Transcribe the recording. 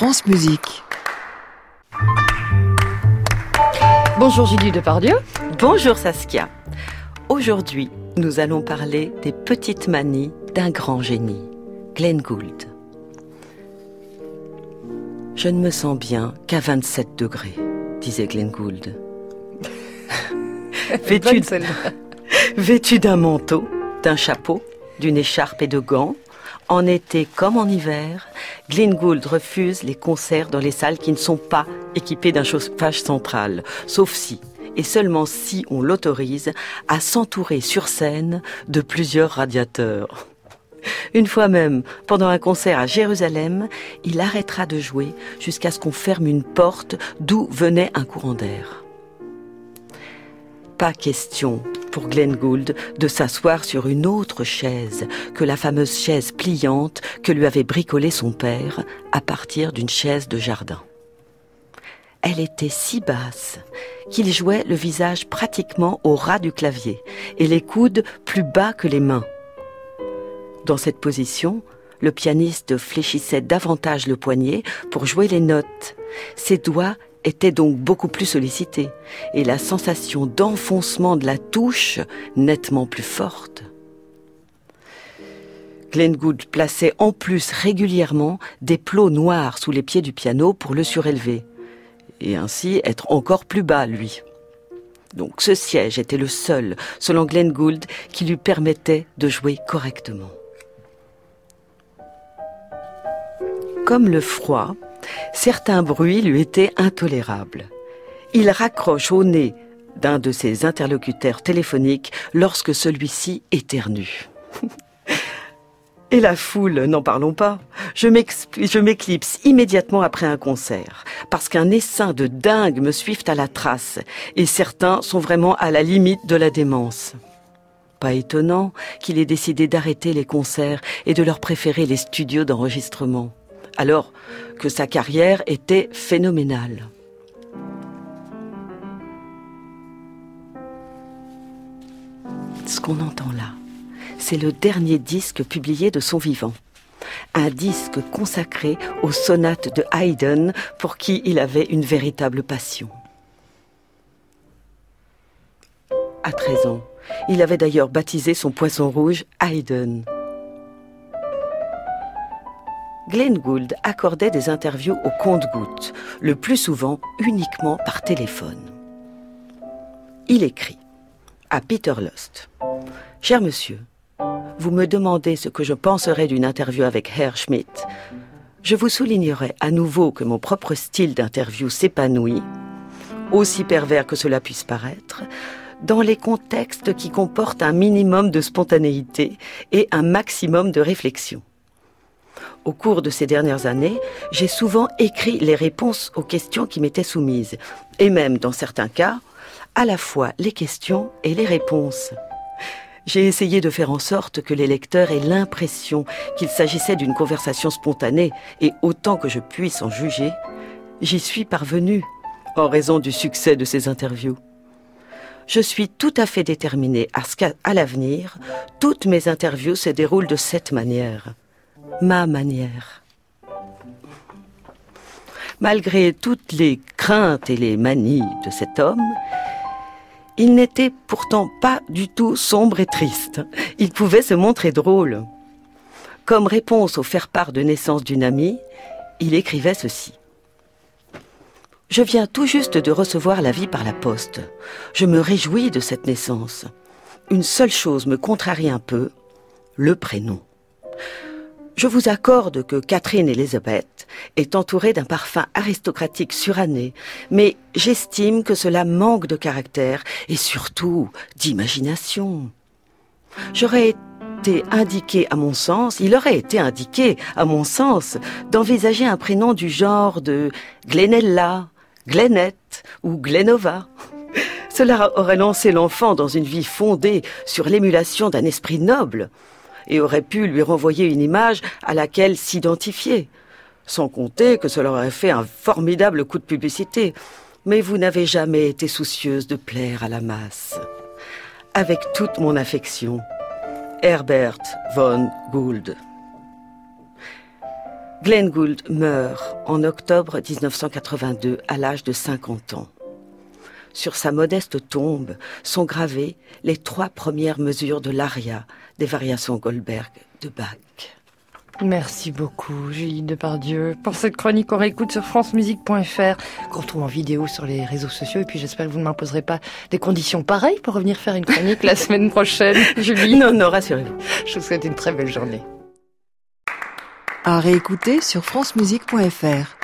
France Musique. Bonjour Julie Depardieu. Bonjour Saskia. Aujourd'hui, nous allons parler des petites manies d'un grand génie, Glenn Gould. Je ne me sens bien qu'à 27 degrés, disait Glenn Gould. vêtu, vêtu d'un manteau, d'un chapeau, d'une écharpe et de gants, en été comme en hiver, Glenn Gould refuse les concerts dans les salles qui ne sont pas équipées d'un chauffage central, sauf si, et seulement si on l'autorise, à s'entourer sur scène de plusieurs radiateurs. Une fois même, pendant un concert à Jérusalem, il arrêtera de jouer jusqu'à ce qu'on ferme une porte d'où venait un courant d'air. Pas question pour Glenn Gould de s'asseoir sur une autre chaise que la fameuse chaise pliante que lui avait bricolée son père à partir d'une chaise de jardin. Elle était si basse qu'il jouait le visage pratiquement au ras du clavier et les coudes plus bas que les mains. Dans cette position, le pianiste fléchissait davantage le poignet pour jouer les notes. Ses doigts était donc beaucoup plus sollicité et la sensation d'enfoncement de la touche nettement plus forte. Glenn Gould plaçait en plus régulièrement des plots noirs sous les pieds du piano pour le surélever et ainsi être encore plus bas, lui. Donc ce siège était le seul, selon Glenn Gould, qui lui permettait de jouer correctement. Comme le froid, certains bruits lui étaient intolérables. Il raccroche au nez d'un de ses interlocuteurs téléphoniques lorsque celui-ci éternue. Et la foule, n'en parlons pas. Je m'éclipse immédiatement après un concert, parce qu'un essaim de dingues me suivent à la trace, et certains sont vraiment à la limite de la démence. Pas étonnant qu'il ait décidé d'arrêter les concerts et de leur préférer les studios d'enregistrement alors que sa carrière était phénoménale. Ce qu'on entend là, c'est le dernier disque publié de son vivant. Un disque consacré aux sonates de Haydn pour qui il avait une véritable passion. À 13 ans, il avait d'ailleurs baptisé son poisson rouge Haydn. Glenn Gould accordait des interviews au compte-gouttes, le plus souvent uniquement par téléphone. Il écrit à Peter Lust Cher monsieur, vous me demandez ce que je penserais d'une interview avec Herr Schmidt. Je vous soulignerai à nouveau que mon propre style d'interview s'épanouit, aussi pervers que cela puisse paraître, dans les contextes qui comportent un minimum de spontanéité et un maximum de réflexion. Au cours de ces dernières années, j'ai souvent écrit les réponses aux questions qui m'étaient soumises, et même, dans certains cas, à la fois les questions et les réponses. J'ai essayé de faire en sorte que les lecteurs aient l'impression qu'il s'agissait d'une conversation spontanée, et autant que je puisse en juger, j'y suis parvenu, en raison du succès de ces interviews. Je suis tout à fait déterminée à ce qu'à l'avenir, toutes mes interviews se déroulent de cette manière ma manière. Malgré toutes les craintes et les manies de cet homme, il n'était pourtant pas du tout sombre et triste. Il pouvait se montrer drôle. Comme réponse au faire-part de naissance d'une amie, il écrivait ceci. Je viens tout juste de recevoir la vie par la poste. Je me réjouis de cette naissance. Une seule chose me contrarie un peu, le prénom. Je vous accorde que Catherine Elizabeth est entourée d'un parfum aristocratique suranné, mais j'estime que cela manque de caractère et surtout d'imagination. J'aurais été indiqué à mon sens, il aurait été indiqué à mon sens d'envisager un prénom du genre de Glenella, Glenette ou Glenova. Cela aurait lancé l'enfant dans une vie fondée sur l'émulation d'un esprit noble et aurait pu lui renvoyer une image à laquelle s'identifier. Sans compter que cela aurait fait un formidable coup de publicité. Mais vous n'avez jamais été soucieuse de plaire à la masse. Avec toute mon affection, Herbert von Gould. Glenn Gould meurt en octobre 1982 à l'âge de 50 ans. Sur sa modeste tombe sont gravées les trois premières mesures de l'aria des variations Goldberg de Bach. Merci beaucoup, Julie Depardieu, pour cette chronique. On réécoute sur francemusique.fr, qu'on retrouve en vidéo sur les réseaux sociaux. Et puis, j'espère que vous ne m'imposerez pas des conditions pareilles pour revenir faire une chronique la semaine prochaine, Julie. Non, non, rassurez-vous. Je vous souhaite une très belle journée. À réécouter sur francemusique.fr.